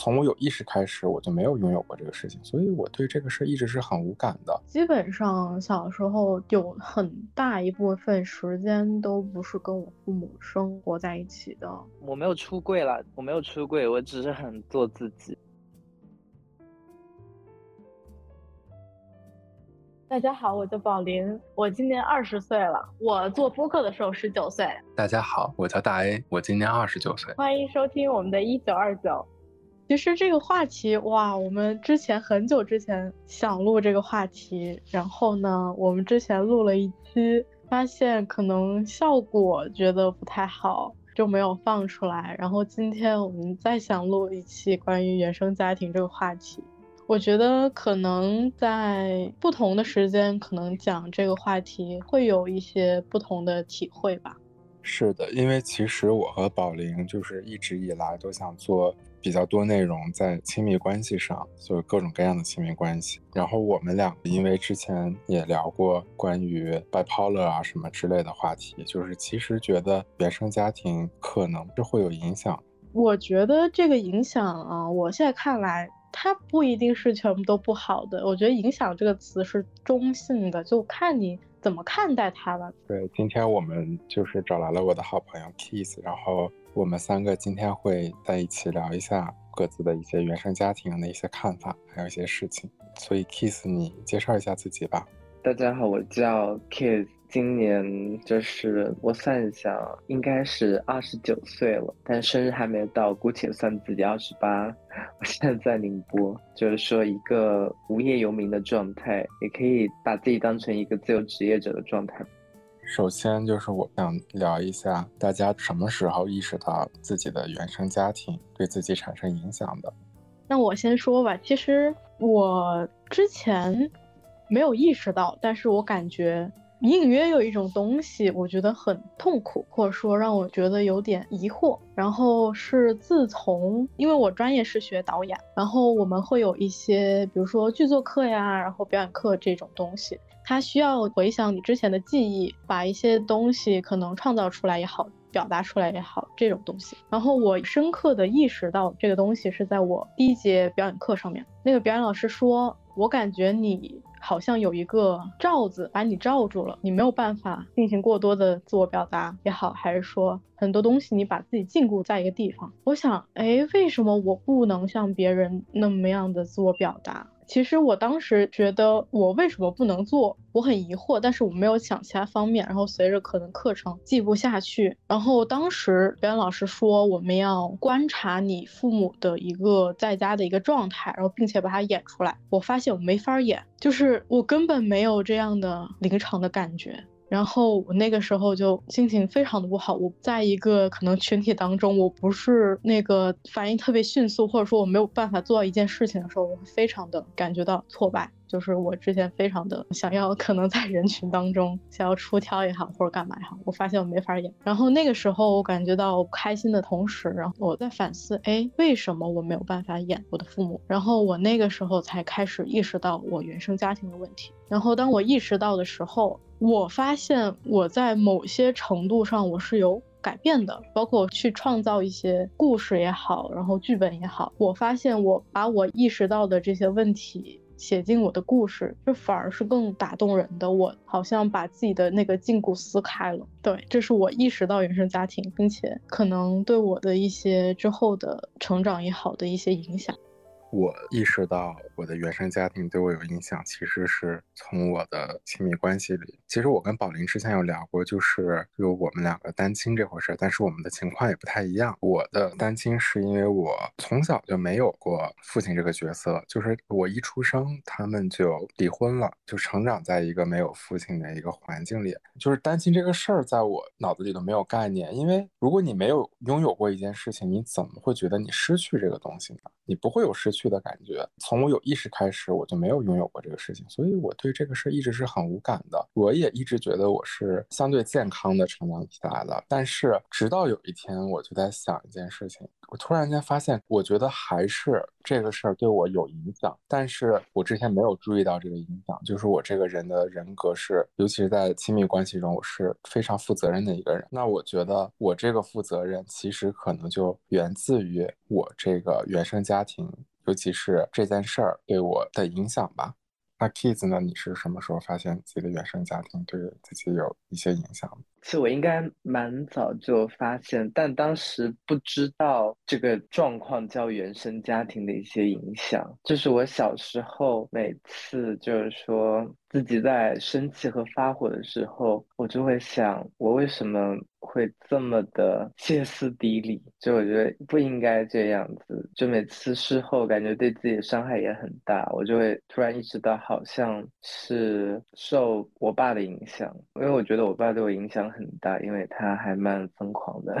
从我有意识开始，我就没有拥有过这个事情，所以我对这个事一直是很无感的。基本上小时候有很大一部分时间都不是跟我父母生活在一起的。我没有出柜了，我没有出柜，我只是很做自己。大家好，我叫宝林，我今年二十岁了。我做播客的时候十九岁。大家好，我叫大 A，我今年二十九岁。欢迎收听我们的一九二九。其实这个话题，哇，我们之前很久之前想录这个话题，然后呢，我们之前录了一期，发现可能效果觉得不太好，就没有放出来。然后今天我们再想录一期关于原生家庭这个话题。我觉得可能在不同的时间，可能讲这个话题会有一些不同的体会吧。是的，因为其实我和宝玲就是一直以来都想做比较多内容在亲密关系上，就是各种各样的亲密关系。然后我们俩因为之前也聊过关于 bipolar 啊什么之类的话题，就是其实觉得原生家庭可能是会有影响。我觉得这个影响啊，我现在看来。它不一定是全部都不好的，我觉得“影响”这个词是中性的，就看你怎么看待它了。对，今天我们就是找来了我的好朋友 Kiss，然后我们三个今天会在一起聊一下各自的一些原生家庭的一些看法，还有一些事情。所以 Kiss，你介绍一下自己吧。大家好，我叫 Kiss。今年就是我算一下，应该是二十九岁了，但生日还没到，姑且算自己二十八。我现在在宁波，就是说一个无业游民的状态，也可以把自己当成一个自由职业者的状态。首先就是我想聊一下，大家什么时候意识到自己的原生家庭对自己产生影响的？那我先说吧，其实我之前没有意识到，但是我感觉。隐隐约有一种东西，我觉得很痛苦，或者说让我觉得有点疑惑。然后是自从，因为我专业是学导演，然后我们会有一些，比如说剧作课呀，然后表演课这种东西，它需要回想你之前的记忆，把一些东西可能创造出来也好，表达出来也好，这种东西。然后我深刻的意识到这个东西是在我第一节表演课上面，那个表演老师说，我感觉你。好像有一个罩子把你罩住了，你没有办法进行过多的自我表达也好，还是说很多东西你把自己禁锢在一个地方。我想，哎，为什么我不能像别人那么样的自我表达？其实我当时觉得我为什么不能做，我很疑惑，但是我没有想其他方面。然后随着可能课程记不下去，然后当时表演老师说我们要观察你父母的一个在家的一个状态，然后并且把它演出来。我发现我没法演，就是我根本没有这样的临场的感觉。然后我那个时候就心情非常的不好。我在一个可能群体当中，我不是那个反应特别迅速，或者说我没有办法做到一件事情的时候，我会非常的感觉到挫败。就是我之前非常的想要，可能在人群当中想要出挑也好，或者干嘛也好，我发现我没法演。然后那个时候我感觉到开心的同时，然后我在反思，哎，为什么我没有办法演我的父母？然后我那个时候才开始意识到我原生家庭的问题。然后当我意识到的时候，我发现我在某些程度上我是有改变的，包括去创造一些故事也好，然后剧本也好。我发现我把我意识到的这些问题写进我的故事，这反而是更打动人的。我好像把自己的那个禁锢撕开了。对，这是我意识到原生家庭，并且可能对我的一些之后的成长也好的一些影响。我意识到我的原生家庭对我有影响，其实是从我的亲密关系里。其实我跟宝林之前有聊过，就是有我们两个单亲这回事，但是我们的情况也不太一样。我的单亲是因为我从小就没有过父亲这个角色，就是我一出生他们就离婚了，就成长在一个没有父亲的一个环境里。就是单亲这个事儿在我脑子里都没有概念，因为如果你没有拥有过一件事情，你怎么会觉得你失去这个东西呢？你不会有失去。去的感觉。从我有意识开始，我就没有拥有过这个事情，所以我对这个事儿一直是很无感的。我也一直觉得我是相对健康的成长起来的。但是直到有一天，我就在想一件事情，我突然间发现，我觉得还是这个事儿对我有影响，但是我之前没有注意到这个影响，就是我这个人的人格是，尤其是在亲密关系中，我是非常负责任的一个人。那我觉得我这个负责任，其实可能就源自于我这个原生家庭，尤其是这件事儿对我的影响吧。那 Kids 呢？你是什么时候发现自己的原生家庭对自己有一些影响？其实我应该蛮早就发现，但当时不知道这个状况叫原生家庭的一些影响。就是我小时候每次就是说自己在生气和发火的时候，我就会想，我为什么会这么的歇斯底里？就我觉得不应该这样子。就每次事后感觉对自己的伤害也很大，我就会突然意识到，好像是受我爸的影响，因为我觉得我爸对我影响。很大，因为他还蛮疯狂的。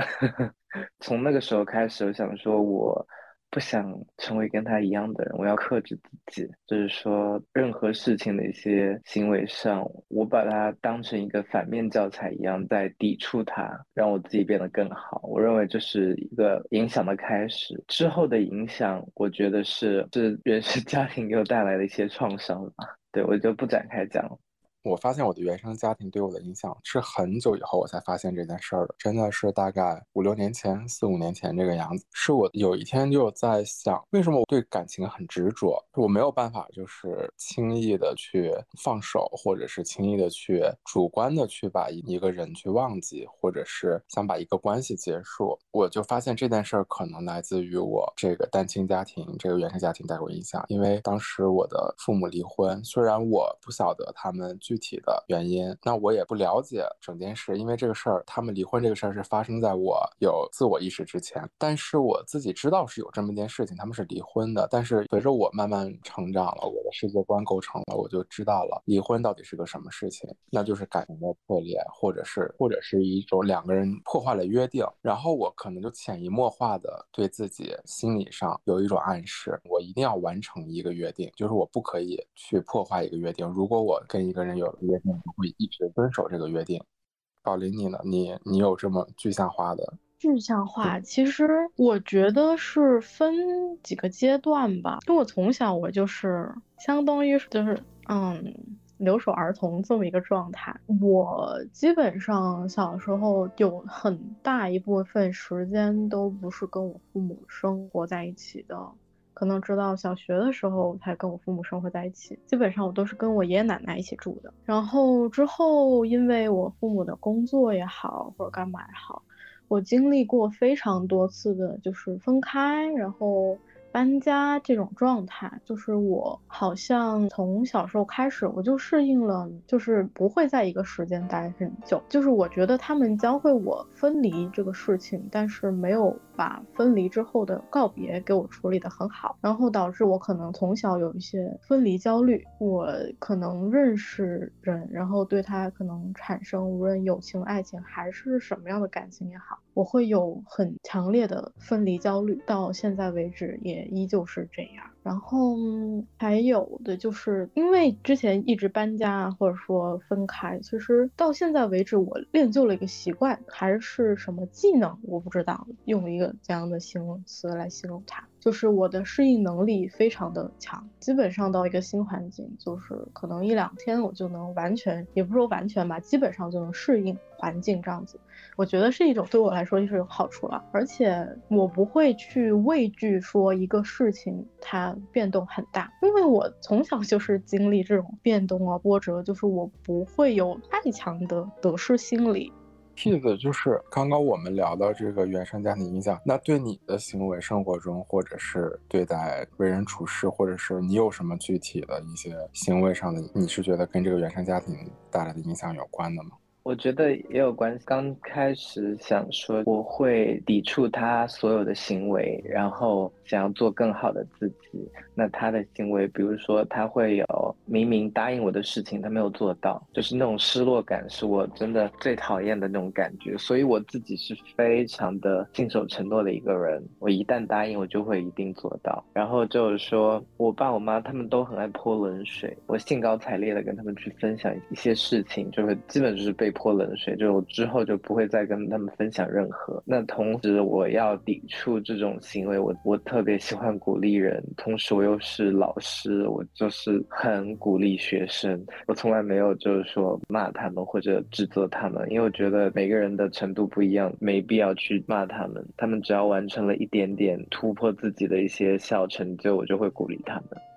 从那个时候开始，我想说，我不想成为跟他一样的人，我要克制自己。就是说，任何事情的一些行为上，我把它当成一个反面教材一样，在抵触他，让我自己变得更好。我认为这是一个影响的开始。之后的影响，我觉得是是原生 家庭给我带来的一些创伤吧。对我就不展开讲了。我发现我的原生家庭对我的影响是很久以后我才发现这件事儿的，真的是大概五六年前、四五年前这个样子。是我有一天就在想，为什么我对感情很执着，我没有办法就是轻易的去放手，或者是轻易的去主观的去把一个人去忘记，或者是想把一个关系结束。我就发现这件事儿可能来自于我这个单亲家庭，这个原生家庭带给我影响。因为当时我的父母离婚，虽然我不晓得他们。具体的原因，那我也不了解整件事，因为这个事儿，他们离婚这个事儿是发生在我有自我意识之前。但是我自己知道是有这么一件事情，他们是离婚的。但是随着我慢慢成长了，我的世界观构成了，我就知道了离婚到底是个什么事情，那就是感情的破裂，或者是或者是一种两个人破坏了约定。然后我可能就潜移默化的对自己心理上有一种暗示，我一定要完成一个约定，就是我不可以去破坏一个约定。如果我跟一个人有约定会一直遵守这个约定。宝林，你呢？你你有这么具象化的？具象化，其实我觉得是分几个阶段吧。因为我从小我就是相当于就是嗯留守儿童这么一个状态。我基本上小时候有很大一部分时间都不是跟我父母生活在一起的。可能直到小学的时候才跟我父母生活在一起，基本上我都是跟我爷爷奶奶一起住的。然后之后，因为我父母的工作也好，或者干嘛也好，我经历过非常多次的，就是分开，然后。搬家这种状态，就是我好像从小时候开始，我就适应了，就是不会在一个时间待很久。就是我觉得他们教会我分离这个事情，但是没有把分离之后的告别给我处理得很好，然后导致我可能从小有一些分离焦虑。我可能认识人，然后对他可能产生无论友情、爱情还是什么样的感情也好。我会有很强烈的分离焦虑，到现在为止也依旧是这样。然后还有的就是因为之前一直搬家或者说分开，其实到现在为止我练就了一个习惯，还是什么技能我不知道，用一个怎样的形容词来形容它，就是我的适应能力非常的强，基本上到一个新环境，就是可能一两天我就能完全，也不说完全吧，基本上就能适应环境这样子。我觉得是一种对我来说就是有好处了，而且我不会去畏惧说一个事情它变动很大，因为我从小就是经历这种变动啊波折，就是我不会有太强的得失心理。T 子就是刚刚我们聊到这个原生家庭影响，那对你的行为生活中，或者是对待为人处事，或者是你有什么具体的一些行为上的，你是觉得跟这个原生家庭带来的影响有关的吗？我觉得也有关系。刚开始想说我会抵触他所有的行为，然后想要做更好的自己。那他的行为，比如说他会有明明答应我的事情，他没有做到，就是那种失落感，是我真的最讨厌的那种感觉。所以我自己是非常的信守承诺的一个人，我一旦答应，我就会一定做到。然后就是说我爸我妈他们都很爱泼冷水，我兴高采烈的跟他们去分享一些事情，就会基本就是被。泼冷水，就我之后就不会再跟他们分享任何。那同时，我要抵触这种行为。我我特别喜欢鼓励人，同时我又是老师，我就是很鼓励学生。我从来没有就是说骂他们或者指责他们，因为我觉得每个人的程度不一样，没必要去骂他们。他们只要完成了一点点突破自己的一些小成就，我就会鼓励他们。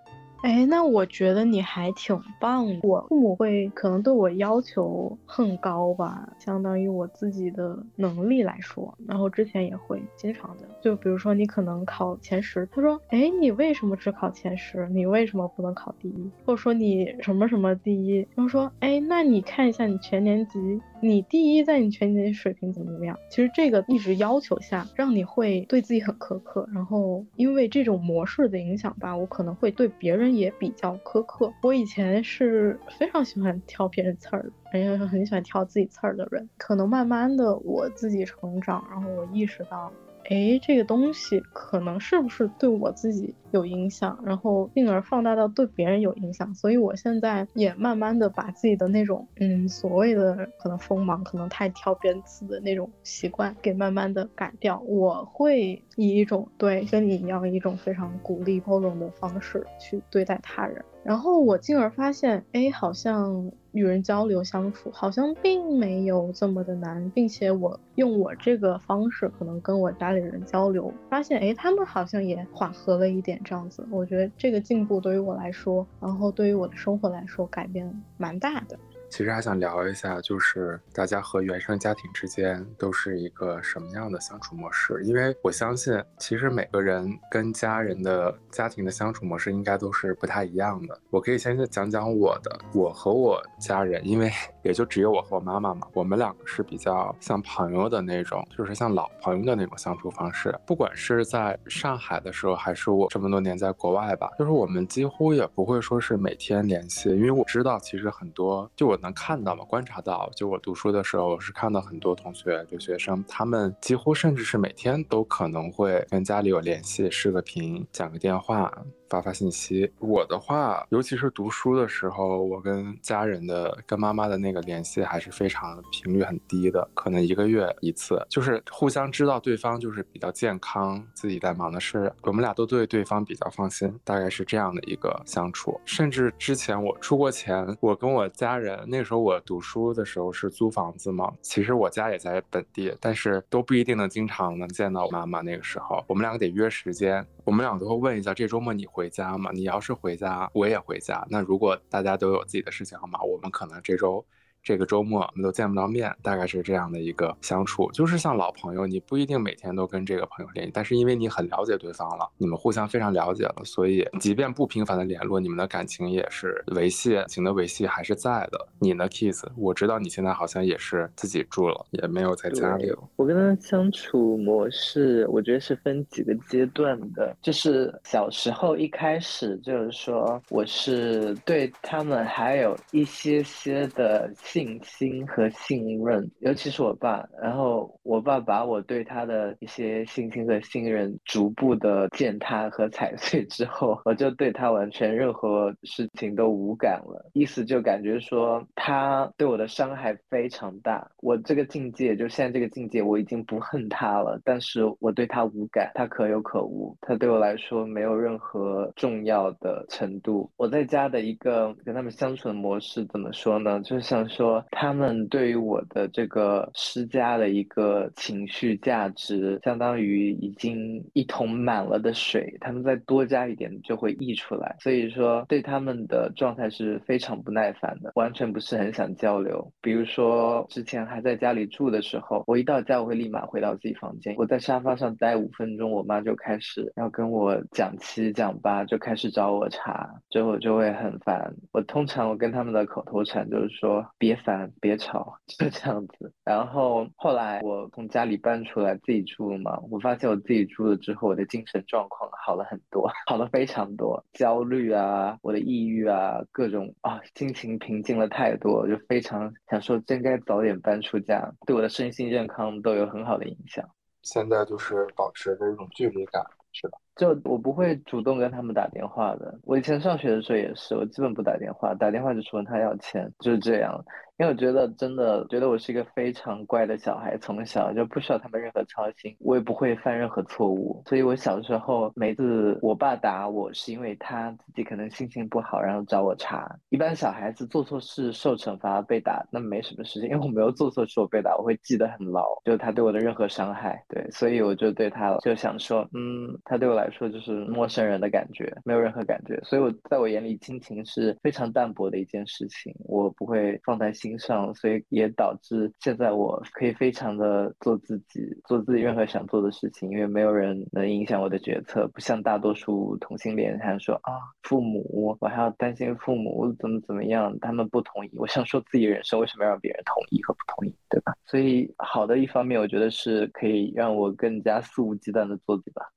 哎，那我觉得你还挺棒的。我父母会可能对我要求很高吧，相当于我自己的能力来说。然后之前也会经常的，就比如说你可能考前十，他说，哎，你为什么只考前十？你为什么不能考第一？或者说你什么什么第一？然后说，哎，那你看一下你全年级。你第一，在你全年级水平怎么怎么样？其实这个一直要求下，让你会对自己很苛刻。然后因为这种模式的影响吧，我可能会对别人也比较苛刻。我以前是非常喜欢挑别人刺儿的，而且很喜欢挑自己刺儿的人。可能慢慢的我自己成长，然后我意识到。哎，这个东西可能是不是对我自己有影响，然后进而放大到对别人有影响，所以我现在也慢慢的把自己的那种，嗯，所谓的可能锋芒，可能太挑边刺的那种习惯给慢慢的改掉。我会以一种对跟你一样一种非常鼓励包容的方式去对待他人。然后我进而发现，哎，好像与人交流相处好像并没有这么的难，并且我用我这个方式可能跟我家里人交流，发现，哎，他们好像也缓和了一点这样子。我觉得这个进步对于我来说，然后对于我的生活来说，改变蛮大的。其实还想聊一下，就是大家和原生家庭之间都是一个什么样的相处模式？因为我相信，其实每个人跟家人的家庭的相处模式应该都是不太一样的。我可以先讲讲我的，我和我家人，因为也就只有我和我妈妈嘛，我们两个是比较像朋友的那种，就是像老朋友的那种相处方式。不管是在上海的时候，还是我这么多年在国外吧，就是我们几乎也不会说是每天联系，因为我知道其实很多，就我。能看到吗？观察到，就我读书的时候，是看到很多同学、留学生，他们几乎甚至是每天都可能会跟家里有联系，视个频，讲个电话。发发信息，我的话，尤其是读书的时候，我跟家人的、跟妈妈的那个联系还是非常频率很低的，可能一个月一次，就是互相知道对方就是比较健康，自己在忙的事，我们俩都对对方比较放心，大概是这样的一个相处。甚至之前我出国前，我跟我家人那时候我读书的时候是租房子嘛，其实我家也在本地，但是都不一定能经常能见到我妈妈。那个时候我们两个得约时间，我们俩都会问一下这周末你。回家吗？你要是回家，我也回家。那如果大家都有自己的事情，好吗？我们可能这周。这个周末我们都见不到面，大概是这样的一个相处，就是像老朋友，你不一定每天都跟这个朋友联系，但是因为你很了解对方了，你们互相非常了解了，所以即便不频繁的联络，你们的感情也是维系，情的维系还是在的。你呢，Kiss？我知道你现在好像也是自己住了，也没有在家里了。我跟他相处模式，我觉得是分几个阶段的，就是小时候一开始就是说，我是对他们还有一些些的。信心和信任，尤其是我爸。然后我爸把我对他的一些信心和信任逐步的践踏和踩碎之后，我就对他完全任何事情都无感了。意思就感觉说他对我的伤害非常大。我这个境界，就现在这个境界，我已经不恨他了，但是我对他无感，他可有可无，他对我来说没有任何重要的程度。我在家的一个跟他们相处的模式怎么说呢？就是想。说他们对于我的这个施加的一个情绪价值，相当于已经一桶满了的水，他们再多加一点就会溢出来。所以说对他们的状态是非常不耐烦的，完全不是是很想交流。比如说之前还在家里住的时候，我一到家我会立马回到自己房间，我在沙发上待五分钟，我妈就开始要跟我讲七讲八，就开始找我茬，之后就会很烦。我通常我跟他们的口头禅就是说别。别烦，别吵，就这样子。然后后来我从家里搬出来自己住了嘛，我发现我自己住了之后，我的精神状况好了很多，好了非常多，焦虑啊，我的抑郁啊，各种啊，心情平静了太多，就非常想说真该早点搬出家，对我的身心健康都有很好的影响。现在就是保持着一种距离感，是吧？就我不会主动跟他们打电话的。我以前上学的时候也是，我基本不打电话，打电话就是问他要钱，就是这样。因为我觉得真的觉得我是一个非常乖的小孩，从小就不需要他们任何操心，我也不会犯任何错误。所以我小时候每次我爸打我是因为他自己可能心情不好，然后找我茬。一般小孩子做错事受惩罚被打，那没什么事情，因为我没有做错事我被打，我会记得很牢，就是他对我的任何伤害。对，所以我就对他就想说，嗯，他对我来说就是陌生人的感觉，没有任何感觉。所以我在我眼里亲情是非常淡薄的一件事情，我不会放在心。上，所以也导致现在我可以非常的做自己，做自己任何想做的事情，因为没有人能影响我的决策，不像大多数同性恋，还说啊，父母，我还要担心父母怎么怎么样，他们不同意，我想说自己人生为什么要让别人同意和不同意，对吧？所以好的一方面，我觉得是可以让我更加肆无忌惮的做自己吧。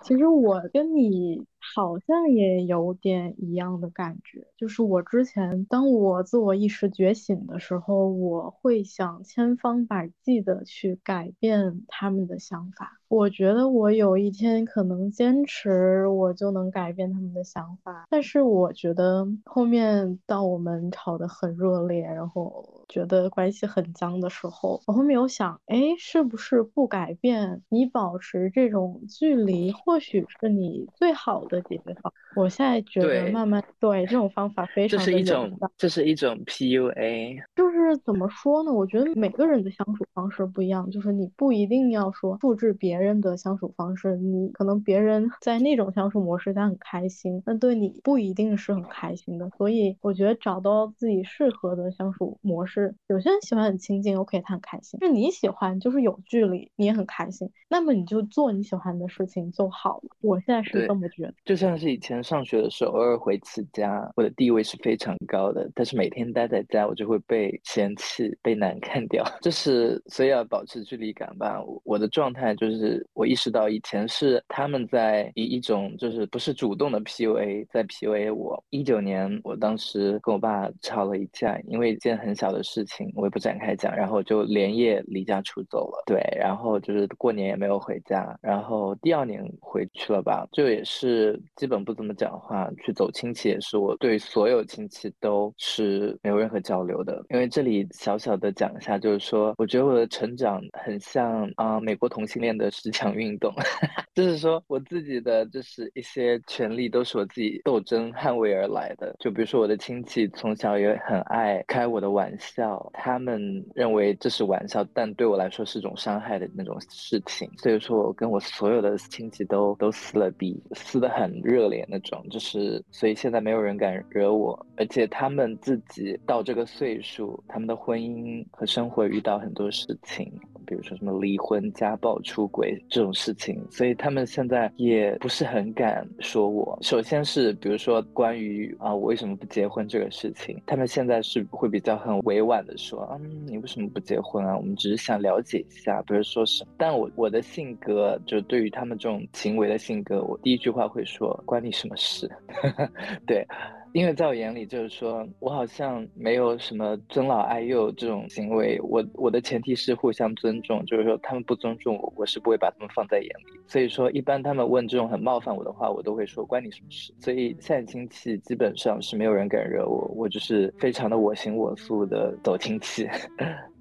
其实我跟你。好像也有点一样的感觉，就是我之前当我自我意识觉醒的时候，我会想千方百计的去改变他们的想法。我觉得我有一天可能坚持，我就能改变他们的想法。但是我觉得后面当我们吵得很热烈，然后觉得关系很僵的时候，我后面有想，哎，是不是不改变，你保持这种距离，或许是你最好的。解决方我现在觉得慢慢对这种方法非常的这是一种这是一种 PUA，就是怎么说呢？我觉得每个人的相处方式不一样，就是你不一定要说复制别人的相处方式，你可能别人在那种相处模式下很开心，那对你不一定是很开心的。所以我觉得找到自己适合的相处模式，有些人喜欢很亲近，OK，他很开心；那你喜欢就是有距离，你也很开心，那么你就做你喜欢的事情就好了。我现在是这么觉得。就像是以前上学的时候，偶尔回次家，我的地位是非常高的。但是每天待在家，我就会被嫌弃、被难看掉。就是所以要保持距离感吧。我的状态就是，我意识到以前是他们在以一种就是不是主动的 PUA 在 PUA 我。一九年，我当时跟我爸吵了一架，因为一件很小的事情，我也不展开讲，然后就连夜离家出走了。对，然后就是过年也没有回家，然后第二年回去了吧，就也是。基本不怎么讲话，去走亲戚也是，我对所有亲戚都是没有任何交流的。因为这里小小的讲一下，就是说，我觉得我的成长很像啊，美国同性恋的十强运动，就是说我自己的就是一些权利都是我自己斗争捍卫而来的。就比如说我的亲戚从小也很爱开我的玩笑，他们认为这是玩笑，但对我来说是种伤害的那种事情。所以说我跟我所有的亲戚都都撕了逼，撕的很。热烈那种，就是所以现在没有人敢惹我，而且他们自己到这个岁数，他们的婚姻和生活遇到很多事情，比如说什么离婚、家暴、出轨这种事情，所以他们现在也不是很敢说我。首先是比如说关于啊我为什么不结婚这个事情，他们现在是会比较很委婉的说，嗯，你为什么不结婚啊？我们只是想了解一下，不是说什么。但我我的性格就对于他们这种行为的性格，我第一句话会说。关你什么事？对，因为在我眼里，就是说我好像没有什么尊老爱幼这种行为。我我的前提是互相尊重，就是说他们不尊重我，我是不会把他们放在眼里。所以说，一般他们问这种很冒犯我的话，我都会说关你什么事。所以现在亲戚基本上是没有人敢惹我，我就是非常的我行我素的走亲戚。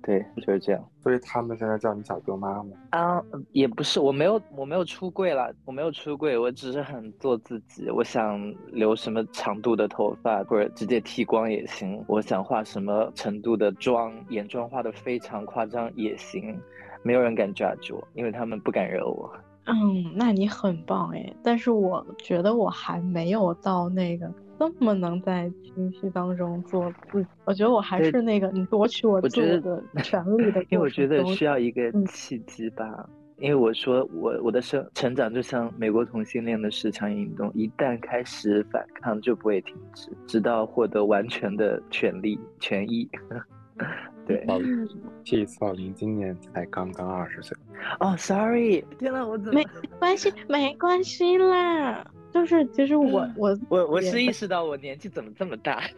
对，就是这样。所以他们现在叫你小舅妈吗？啊，也不是，我没有，我没有出柜了，我没有出柜，我只是很做自己。我想留什么长度的头发，或者直接剃光也行。我想化什么程度的妆，眼妆画的非常夸张也行。没有人敢 judge 我，因为他们不敢惹我。嗯，那你很棒哎。但是我觉得我还没有到那个。这么能在情绪当中做自己，我觉得我还是那个你夺取我自我的权利的。因为我觉得需要一个契机吧。因为我说我我的生成长就像美国同性恋的十强运动，一旦开始反抗就不会停止，直到获得完全的权利权益。对，这一次宝林今年才刚刚二十岁。哦，sorry，天呐，我怎么没关系，没关系啦。就是其实我我我我是意识到我年纪怎么这么大。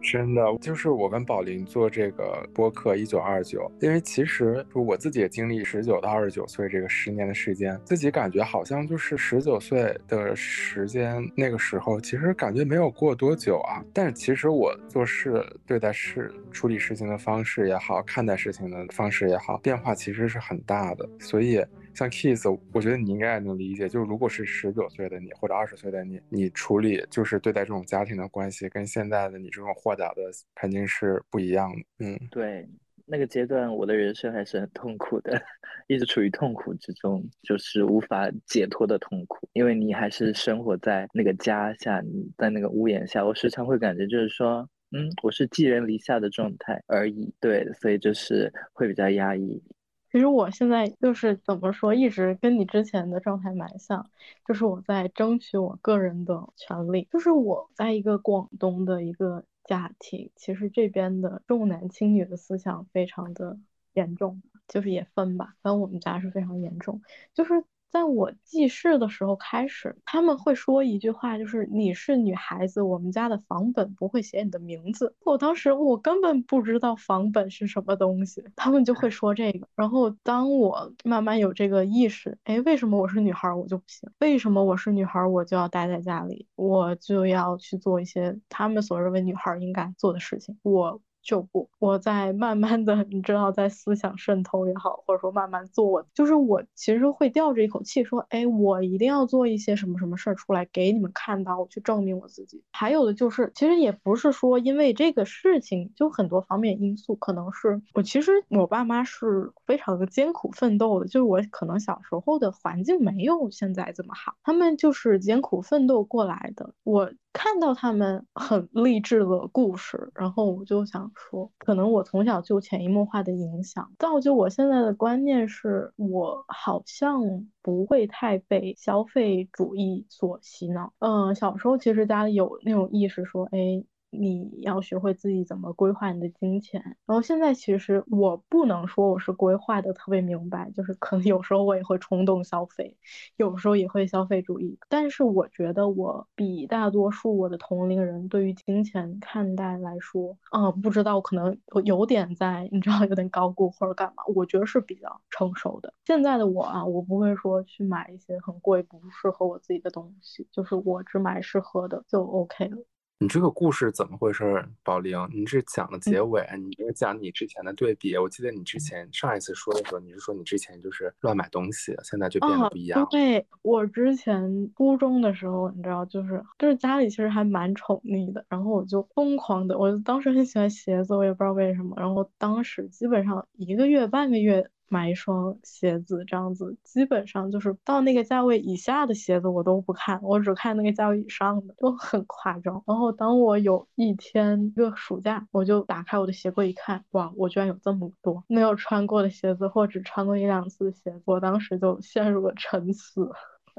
真的，就是我跟宝林做这个播客一九二九，因为其实就我自己也经历十九到二十九岁这个十年的时间，自己感觉好像就是十九岁的时间，那个时候其实感觉没有过多久啊。但是其实我做事、对待事、处理事情的方式也好，看待事情的方式也好，变化其实是很大的，所以。像 Kiss，我觉得你应该也能理解，就是如果是十九岁的你或者二十岁的你，你处理就是对待这种家庭的关系，跟现在的你这种豁达的肯定是不一样的。嗯，对，那个阶段我的人生还是很痛苦的，一直处于痛苦之中，就是无法解脱的痛苦，因为你还是生活在那个家下，你在那个屋檐下，我时常会感觉就是说，嗯，我是寄人篱下的状态而已。对，所以就是会比较压抑。其实我现在就是怎么说，一直跟你之前的状态蛮像，就是我在争取我个人的权利。就是我在一个广东的一个家庭，其实这边的重男轻女的思想非常的严重，就是也分吧，反正我们家是非常严重，就是。在我记事的时候开始，他们会说一句话，就是你是女孩子，我们家的房本不会写你的名字。我当时我根本不知道房本是什么东西，他们就会说这个。然后当我慢慢有这个意识，哎，为什么我是女孩我就不行？为什么我是女孩我就要待在家里，我就要去做一些他们所认为女孩应该做的事情？我。就不，我在慢慢的，你知道，在思想渗透也好，或者说慢慢做，就是我其实会吊着一口气说，哎，我一定要做一些什么什么事儿出来给你们看到，我去证明我自己。还有的就是，其实也不是说因为这个事情，就很多方面因素，可能是我其实我爸妈是非常的艰苦奋斗的，就是我可能小时候的环境没有现在这么好，他们就是艰苦奋斗过来的，我。看到他们很励志的故事，然后我就想说，可能我从小就潜移默化的影响，造就我现在的观念是，我好像不会太被消费主义所洗脑。嗯，小时候其实家里有那种意识说，哎。你要学会自己怎么规划你的金钱，然后现在其实我不能说我是规划的特别明白，就是可能有时候我也会冲动消费，有时候也会消费主义，但是我觉得我比大多数我的同龄人对于金钱看待来说，啊，不知道可能有点在，你知道有点高估或者干嘛，我觉得是比较成熟的。现在的我啊，我不会说去买一些很贵不适合我自己的东西，就是我只买适合的就 OK 了。你这个故事怎么回事，宝玲？你是讲的结尾，你是讲你之前的对比。我记得你之前上一次说的时候，你是说你之前就是乱买东西，现在就变得不一样。对我之前初中的时候，你知道，就是就是家里其实还蛮宠溺的，然后我就疯狂的，我当时很喜欢鞋子，我也不知道为什么，然后当时基本上一个月半个月。买一双鞋子这样子，基本上就是到那个价位以下的鞋子我都不看，我只看那个价位以上的，都很夸张。然后当我有一天一个暑假，我就打开我的鞋柜一看，哇，我居然有这么多没有穿过的鞋子，或只穿过一两次的鞋子，我当时就陷入了沉思，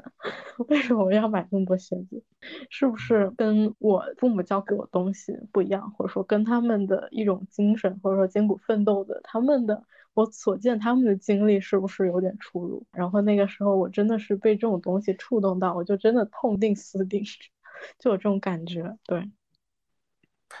为什么我要买那么多鞋子？是不是跟我父母教给我东西不一样，或者说跟他们的一种精神，或者说艰苦奋斗的他们的？我所见他们的经历是不是有点出入？然后那个时候我真的是被这种东西触动到，我就真的痛定思定，就有这种感觉。对，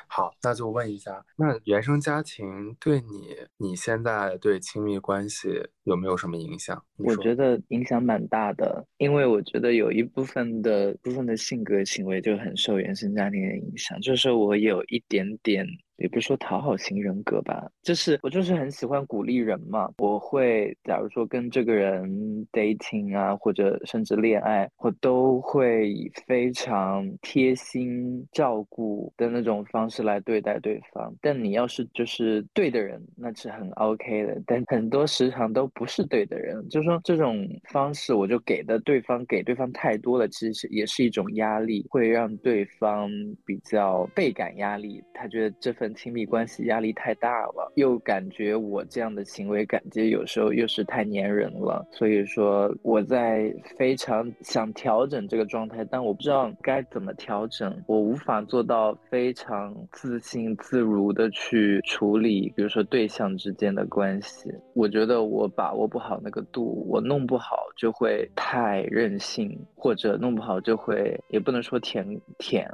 好，那就问一下，那原生家庭对你，你现在对亲密关系有没有什么影响？我觉得影响蛮大的，因为我觉得有一部分的部分的性格行为就很受原生家庭的影响，就是我有一点点。也不是说讨好型人格吧，就是我就是很喜欢鼓励人嘛。我会假如说跟这个人 dating 啊，或者甚至恋爱，我都会以非常贴心照顾的那种方式来对待对方。但你要是就是对的人，那是很 OK 的。但很多时常都不是对的人。就是说这种方式，我就给的对方给对方太多了，其实也是一种压力，会让对方比较倍感压力。他觉得这份亲密关系压力太大了，又感觉我这样的行为感觉有时候又是太粘人了。所以说我在非常想调整这个状态，但我不知道该怎么调整，我无法做到非常自信自如的去处理，比如说对象之间的关系。我觉得我把握不好那个度，我弄不好就会太任性，或者弄不好就会也不能说舔舔，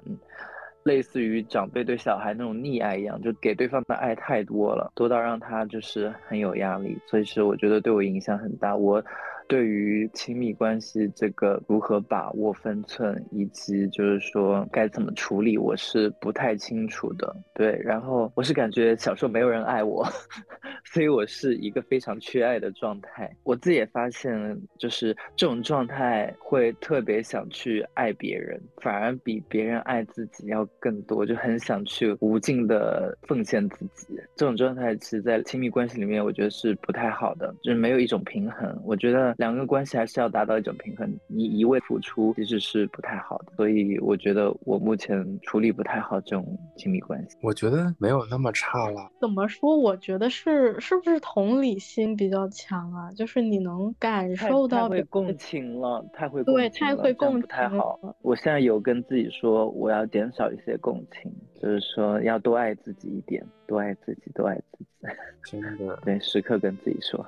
类似于长辈对小孩那种溺爱一样，就给对方的爱太多了，多到让他就是很有压力。所以是我觉得对我影响很大。我。对于亲密关系这个如何把握分寸，以及就是说该怎么处理，我是不太清楚的。对，然后我是感觉小时候没有人爱我，所以我是一个非常缺爱的状态。我自己也发现，就是这种状态会特别想去爱别人，反而比别人爱自己要更多，就很想去无尽的奉献自己。这种状态其实，在亲密关系里面，我觉得是不太好的，就是没有一种平衡。我觉得。两个关系还是要达到一种平衡，你一味付出其实是不太好的，所以我觉得我目前处理不太好这种亲密关系。我觉得没有那么差了。怎么说？我觉得是是不是同理心比较强啊？就是你能感受到会共情了，太会对太会共情，不太好。我现在有跟自己说，我要减少一些共情，就是说要多爱自己一点，多爱自己，多爱自己。真的，对，时刻跟自己说。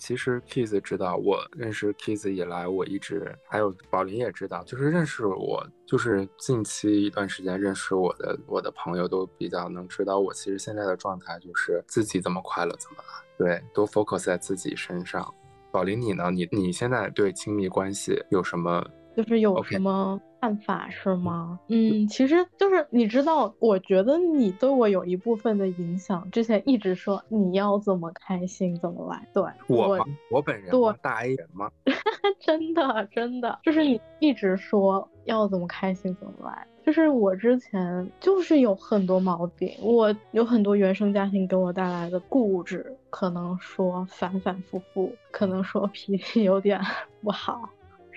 其实 Kiss 知道，我认识 Kiss 以来，我一直还有宝林也知道，就是认识我，就是近期一段时间认识我的我的朋友都比较能知道，我其实现在的状态就是自己怎么快乐怎么来，对，都 focus 在自己身上。宝林你呢？你你现在对亲密关系有什么？就是有什么？看法是吗？嗯，其实就是你知道，我觉得你对我有一部分的影响。之前一直说你要怎么开心怎么来，对我我本人对大 A 人吗？真的真的，就是你一直说要怎么开心怎么来。就是我之前就是有很多毛病，我有很多原生家庭给我带来的固执，可能说反反复复，可能说脾气有点 不好。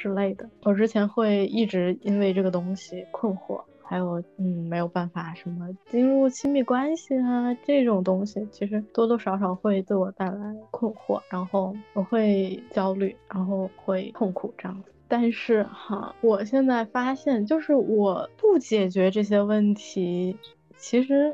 之类的，我之前会一直因为这个东西困惑，还有嗯没有办法什么进入亲密关系啊这种东西，其实多多少少会对我带来困惑，然后我会焦虑，然后会痛苦这样子。但是哈，我现在发现，就是我不解决这些问题，其实。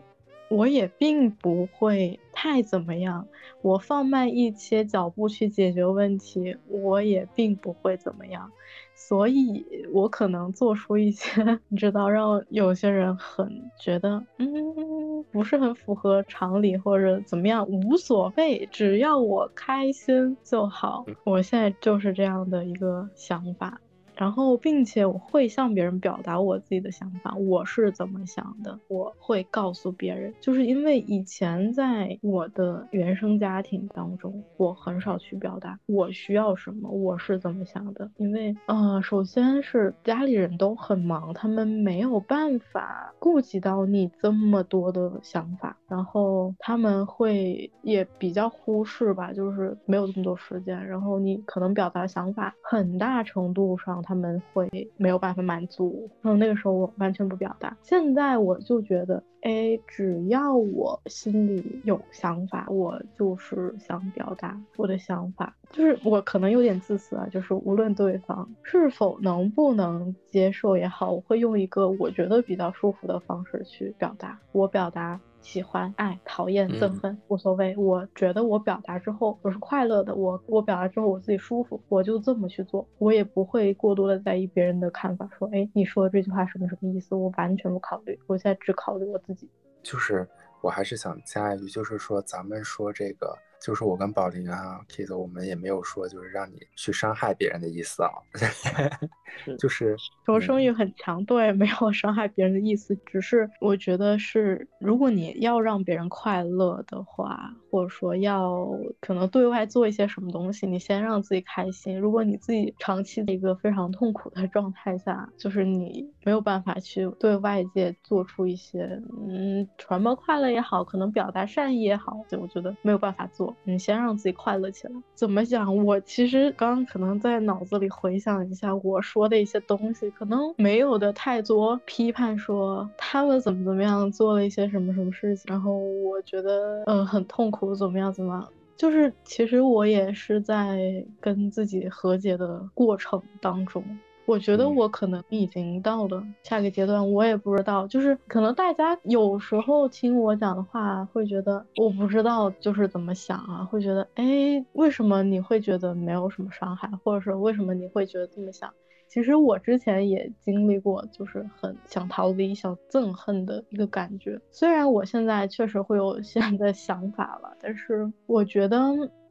我也并不会太怎么样，我放慢一些脚步去解决问题，我也并不会怎么样，所以我可能做出一些 你知道让有些人很觉得嗯不是很符合常理或者怎么样无所谓，只要我开心就好，我现在就是这样的一个想法。然后，并且我会向别人表达我自己的想法，我是怎么想的，我会告诉别人。就是因为以前在我的原生家庭当中，我很少去表达我需要什么，我是怎么想的。因为，呃，首先是家里人都很忙，他们没有办法顾及到你这么多的想法，然后他们会也比较忽视吧，就是没有这么多时间。然后你可能表达想法，很大程度上。他们会没有办法满足，然后那个时候我完全不表达。现在我就觉得，哎，只要我心里有想法，我就是想表达我的想法。就是我可能有点自私啊，就是无论对方是否能不能接受也好，我会用一个我觉得比较舒服的方式去表达。我表达。喜欢、爱、讨厌、憎恨无所谓。我觉得我表达之后我是快乐的，我我表达之后我自己舒服，我就这么去做，我也不会过多的在意别人的看法。说，哎，你说的这句话什么什么意思？我完全不考虑，我现在只考虑我自己。就是我还是想加一句，就是说咱们说这个。就是我跟宝林啊，Kiss，我们也没有说就是让你去伤害别人的意思啊，就是求生欲很强，对，没有伤害别人的意思，只是我觉得是，如果你要让别人快乐的话，或者说要可能对外做一些什么东西，你先让自己开心。如果你自己长期的一个非常痛苦的状态下，就是你没有办法去对外界做出一些，嗯，传播快乐也好，可能表达善意也好，就我觉得没有办法做。你先让自己快乐起来。怎么讲？我其实刚刚可能在脑子里回想一下我说的一些东西，可能没有的太多批判，说他们怎么怎么样做了一些什么什么事情，然后我觉得嗯很痛苦，怎么样怎么样。就是其实我也是在跟自己和解的过程当中，我觉得我可能已经到了下个阶段，我也不知道，就是可能大家有时候听我讲的话，会觉得我不知道就是怎么想啊，会觉得哎，为什么你会觉得没有什么伤害，或者说为什么你会觉得这么想？其实我之前也经历过，就是很想逃离、想憎恨的一个感觉。虽然我现在确实会有现在 的想法了，但是我觉得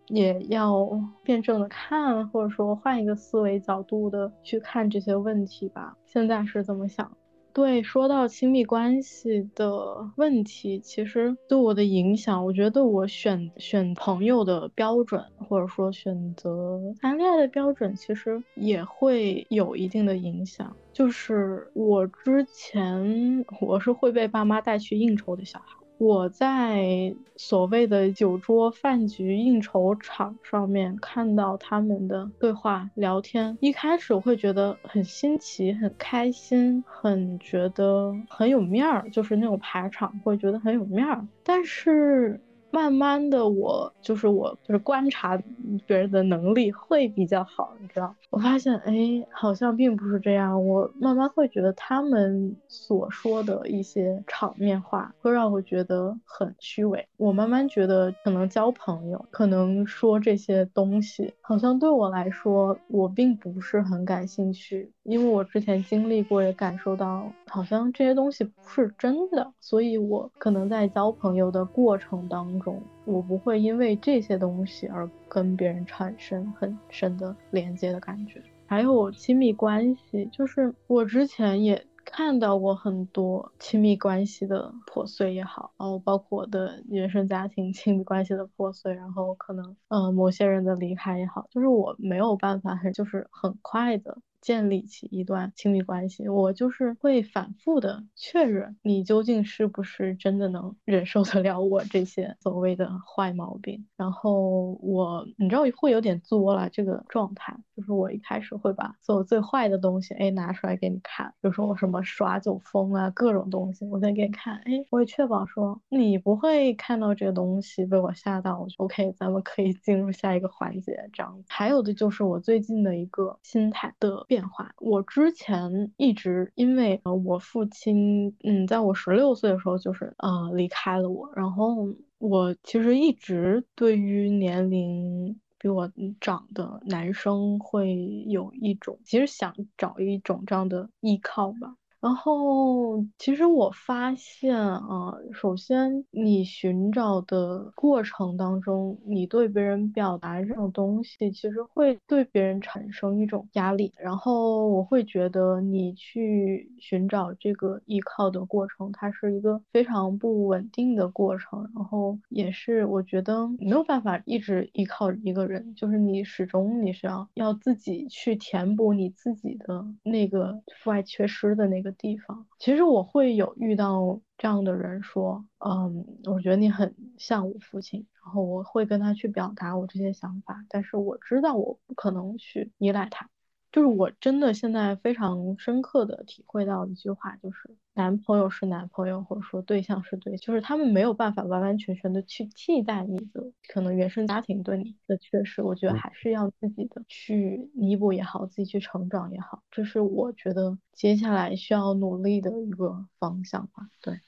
也要辩证的看，或者说换一个思维角度的去看这些问题吧。现在是这么想。对，说到亲密关系的问题，其实对我的影响，我觉得我选选朋友的标准，或者说选择谈恋爱的标准，其实也会有一定的影响。就是我之前我是会被爸妈带去应酬的小孩。我在所谓的酒桌饭局应酬场上面看到他们的对话聊天，一开始会觉得很新奇、很开心、很觉得很有面儿，就是那种排场会觉得很有面儿，但是。慢慢的，我就是我就是观察别人的能力会比较好，你知道？我发现，哎，好像并不是这样。我慢慢会觉得他们所说的一些场面话会让我觉得很虚伪。我慢慢觉得，可能交朋友，可能说这些东西，好像对我来说，我并不是很感兴趣。因为我之前经历过，也感受到，好像这些东西不是真的，所以我可能在交朋友的过程当中，我不会因为这些东西而跟别人产生很深的连接的感觉。还有亲密关系，就是我之前也看到过很多亲密关系的破碎也好，然后包括我的原生家庭亲密关系的破碎，然后可能呃某些人的离开也好，就是我没有办法很就是很快的。建立起一段亲密关系，我就是会反复的确认你究竟是不是真的能忍受得了我这些所谓的坏毛病。然后我，你知道会有点作了这个状态，就是我一开始会把所有最坏的东西哎拿出来给你看，比如说我什么耍酒疯啊，各种东西我再给你看，哎，我也确保说你不会看到这个东西被我吓到，我就 OK，咱们可以进入下一个环节。这样，还有的就是我最近的一个心态的。变化。我之前一直因为呃，我父亲嗯，在我十六岁的时候就是呃离开了我，然后我其实一直对于年龄比我长的男生会有一种，其实想找一种这样的依靠吧。然后，其实我发现啊，首先你寻找的过程当中，你对别人表达这种东西，其实会对别人产生一种压力。然后我会觉得你去寻找这个依靠的过程，它是一个非常不稳定的过程。然后也是我觉得没有办法一直依靠一个人，就是你始终你是要要自己去填补你自己的那个父爱缺失的那个。地方，其实我会有遇到这样的人说，嗯，我觉得你很像我父亲，然后我会跟他去表达我这些想法，但是我知道我不可能去依赖他。就是我真的现在非常深刻的体会到一句话，就是男朋友是男朋友，或者说对象是对，就是他们没有办法完完全全的去替代你的可能原生家庭对你的缺失，我觉得还是要自己的去弥补也好，自己去成长也好，这是我觉得接下来需要努力的一个方向吧。对，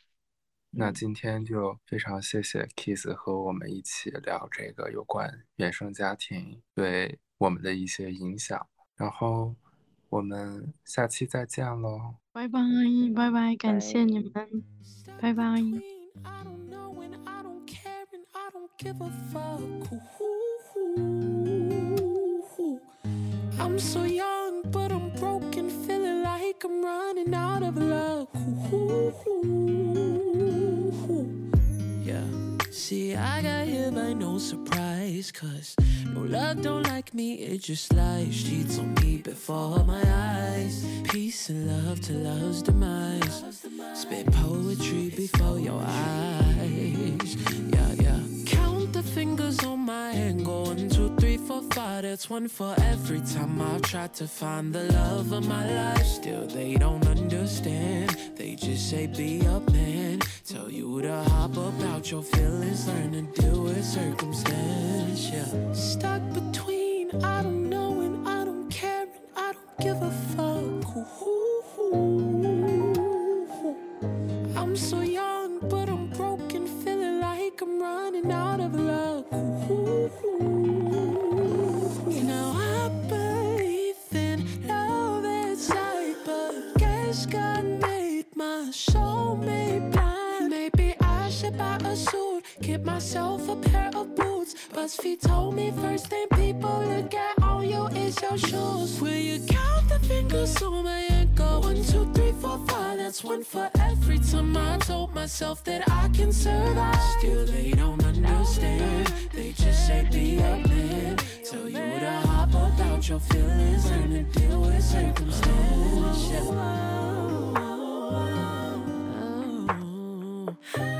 那今天就非常谢谢 Kiss 和我们一起聊这个有关原生家庭对我们的一些影响。然后我们下期再见喽！拜拜拜拜，感谢你们，拜拜。See, I got here by no surprise, cause no love don't like me, it just lies. Cheats on me before my eyes. Peace and love to love's demise. Spit poetry before your eyes. Yeah, yeah. Count the fingers on my hand, go one, two, three, four, five. That's one for every time I've tried to find the love of my life. Still, they don't understand. They just say, be a man. Tell you to hop about your feelings, learn to deal with circumstance. Yeah. Stuck between I don't know on my ankle? One, two, three, four, five. That's one for every time I told myself that I can survive. Still, they don't understand. They just say be a man. Tell you to hop about your feelings, learn to deal with circumstance. Yeah.